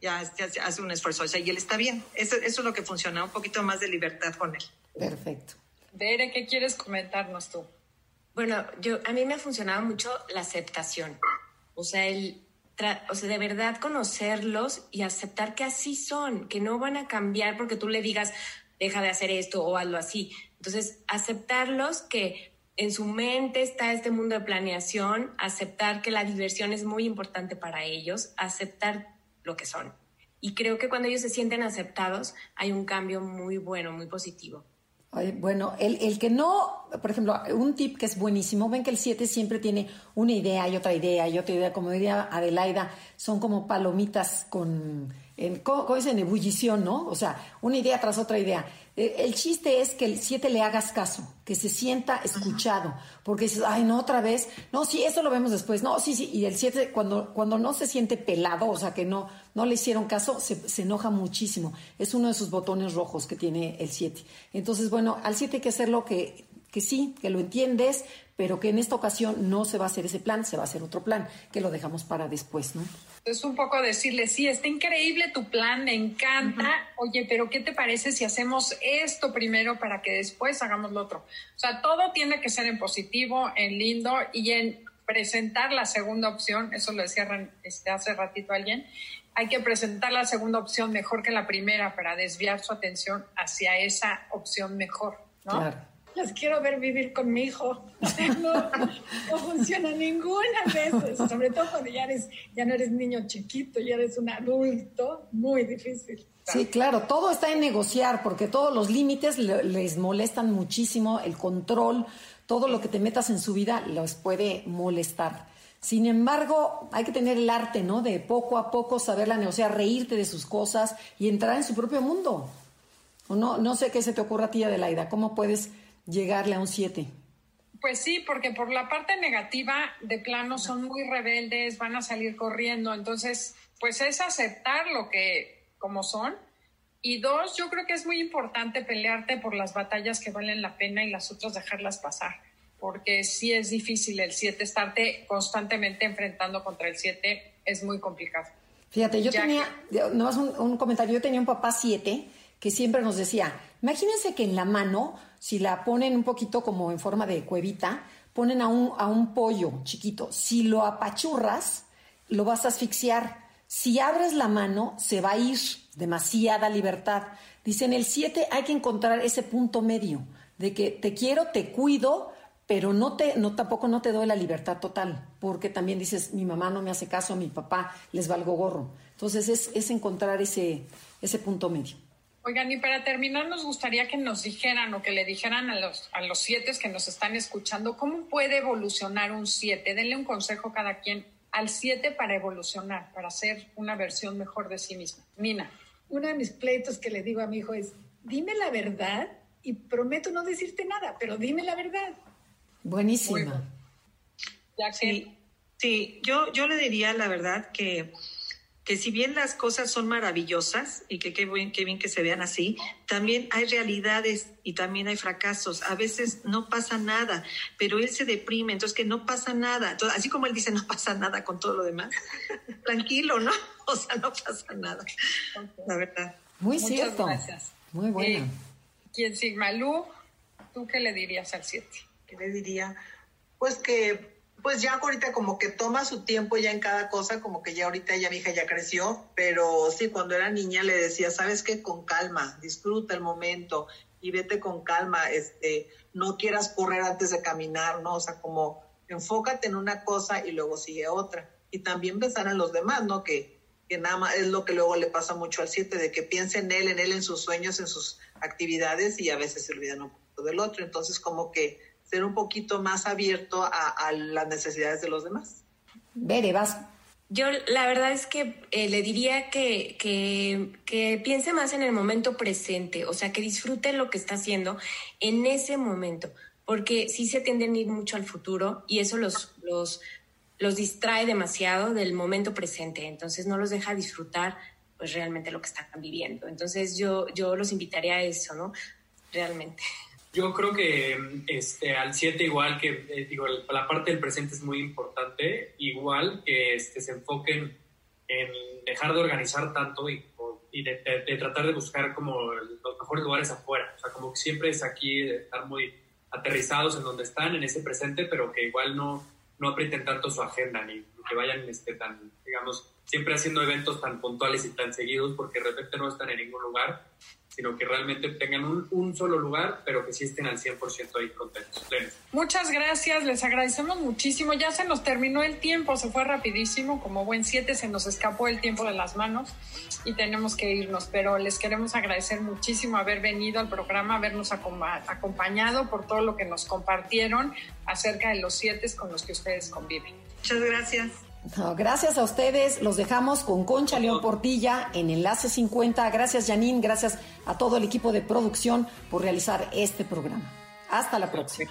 ya, ya hace un esfuerzo, o sea, y él está bien. Eso, eso es lo que funciona, un poquito más de libertad con él. Perfecto. Bere, ¿qué quieres comentarnos tú? Bueno, yo a mí me ha funcionado mucho la aceptación. O sea, el o sea, de verdad conocerlos y aceptar que así son, que no van a cambiar porque tú le digas, deja de hacer esto o hazlo así. Entonces, aceptarlos que en su mente está este mundo de planeación, aceptar que la diversión es muy importante para ellos, aceptar lo que son. Y creo que cuando ellos se sienten aceptados, hay un cambio muy bueno, muy positivo. Bueno, el, el que no, por ejemplo, un tip que es buenísimo, ven que el 7 siempre tiene una idea y otra idea y otra idea, como diría Adelaida, son como palomitas con, en, ¿cómo, cómo dicen? Ebullición, ¿no? O sea, una idea tras otra idea. Eh, El chiste es que el 7 le hagas caso, que se sienta escuchado, porque dices, ay, no, otra vez, no, sí, eso lo vemos después, no, sí, sí, y el 7 cuando, cuando no se siente pelado, o sea, que no, no le hicieron caso, se, se enoja muchísimo. Es uno de esos botones rojos que tiene el 7. Entonces, bueno, al 7 hay que hacerlo que, que sí, que lo entiendes, pero que en esta ocasión no se va a hacer ese plan, se va a hacer otro plan, que lo dejamos para después, ¿no? Es un poco decirle, sí, está increíble tu plan, me encanta. Oye, pero ¿qué te parece si hacemos esto primero para que después hagamos lo otro? O sea, todo tiene que ser en positivo, en lindo y en presentar la segunda opción. Eso lo decía este, hace ratito alguien. Hay que presentar la segunda opción mejor que la primera para desviar su atención hacia esa opción mejor, ¿no? Claro. Las quiero ver vivir con mi hijo. No, funciona ninguna vez, sobre todo cuando ya eres, ya no eres niño chiquito, ya eres un adulto, muy difícil. Sí, claro, todo está en negociar, porque todos los límites le- les molestan muchísimo, el control, todo lo que te metas en su vida los puede molestar. Sin embargo, hay que tener el arte, ¿no? De poco a poco saberla negociar, reírte de sus cosas y entrar en su propio mundo. No, no sé qué se te ocurra a ti, Adelaida, ¿cómo puedes llegarle a un 7? Pues sí, porque por la parte negativa, de plano son muy rebeldes, van a salir corriendo. Entonces, pues es aceptar lo que, como son. Y dos, yo creo que es muy importante pelearte por las batallas que valen la pena y las otras dejarlas pasar. Porque sí es difícil el 7, estarte constantemente enfrentando contra el 7 es muy complicado. Fíjate, yo Ya tenía, nomás un, un comentario, yo tenía un papá 7 que siempre nos decía, imagínense que en la mano, si la ponen un poquito como en forma de cuevita, ponen a un, a un pollo chiquito, si lo apachurras, lo vas a asfixiar. Si abres la mano, se va a ir demasiada libertad. Dicen, el 7 hay que encontrar ese punto medio, de que te quiero, te cuido, pero no te, no tampoco no te doy la libertad total, porque también dices, mi mamá no me hace caso, mi papá les valgo gorro. Entonces es, es encontrar ese, ese punto medio. Oigan, y para terminar, nos gustaría que nos dijeran o que le dijeran a los, a los siete que nos están escuchando, ¿cómo puede evolucionar un siete? Denle un consejo cada quien al siete para evolucionar, para ser una versión mejor de sí misma. Mina. Uno de mis pleitos que le digo a mi hijo es, dime la verdad y prometo no decirte nada, pero dime la verdad. Buenísima. Sí, sí, yo, yo le diría la verdad que, que si bien las cosas son maravillosas y que qué bien, qué bien que se vean así, también hay realidades y también hay fracasos. A veces no pasa nada, pero él se deprime, entonces que no pasa nada. Entonces, así como él dice, no pasa nada con todo lo demás, <laughs> tranquilo, ¿no? <laughs> O sea, no pasa nada, la verdad. Muy Muchas cierto. gracias. Muy buena. Eh, ¿Quién Sigma Lu? ¿Tú qué le dirías al siete? ¿Qué le diría? Pues que, pues ya ahorita como que toma su tiempo ya en cada cosa, como que ya ahorita ya mi hija ya creció, pero sí, cuando era niña le decía, ¿sabes qué? Con calma, disfruta el momento y vete con calma, este, no quieras correr antes de caminar, ¿no? O sea, como enfócate en una cosa y luego sigue otra. Y también pensar en los demás, ¿no? Que, que nada más es lo que luego le pasa mucho al siete, de que piensa en él, en él, en sus sueños, en sus actividades y a veces se olvidan un poquito del otro. Entonces, como que ser un poquito más abierto a, a las necesidades de los demás. Bere, vas. Yo la verdad es que eh, le diría que, que, que piense más en el momento presente, o sea, que disfrute lo que está haciendo en ese momento, porque sí se tienden a ir mucho al futuro y eso los, los, los distrae demasiado del momento presente, entonces no los deja disfrutar pues realmente lo que están viviendo. Entonces yo, yo los invitaría a eso, ¿no? Realmente. Yo creo que este, al 7 igual que, eh, digo, la parte del presente es muy importante, igual que este, se enfoquen en dejar de organizar tanto y, de, tratar de buscar como los mejores lugares afuera. O sea, como que siempre es aquí estar muy aterrizados en donde están, en ese presente, pero que igual no, no aprieten tanto su agenda, ni que vayan este, tan, digamos, siempre haciendo eventos tan puntuales y tan seguidos, porque de repente no están en ningún lugar, sino que realmente tengan un, un solo lugar, pero que sí estén al 100% ahí contentos, plenos. Muchas gracias, les agradecemos muchísimo. Ya se nos terminó el tiempo, se fue rapidísimo, como buen siete se nos escapó el tiempo de las manos y tenemos que irnos, pero les queremos agradecer muchísimo haber venido al programa, habernos acompa- acompañado por todo lo que nos compartieron acerca de los siete con los que ustedes conviven. Muchas gracias. No, gracias a ustedes. Los dejamos con Concha León Portilla en Enlace 50. Gracias, Janine. Gracias a todo el equipo de producción por realizar este programa. Hasta la próxima.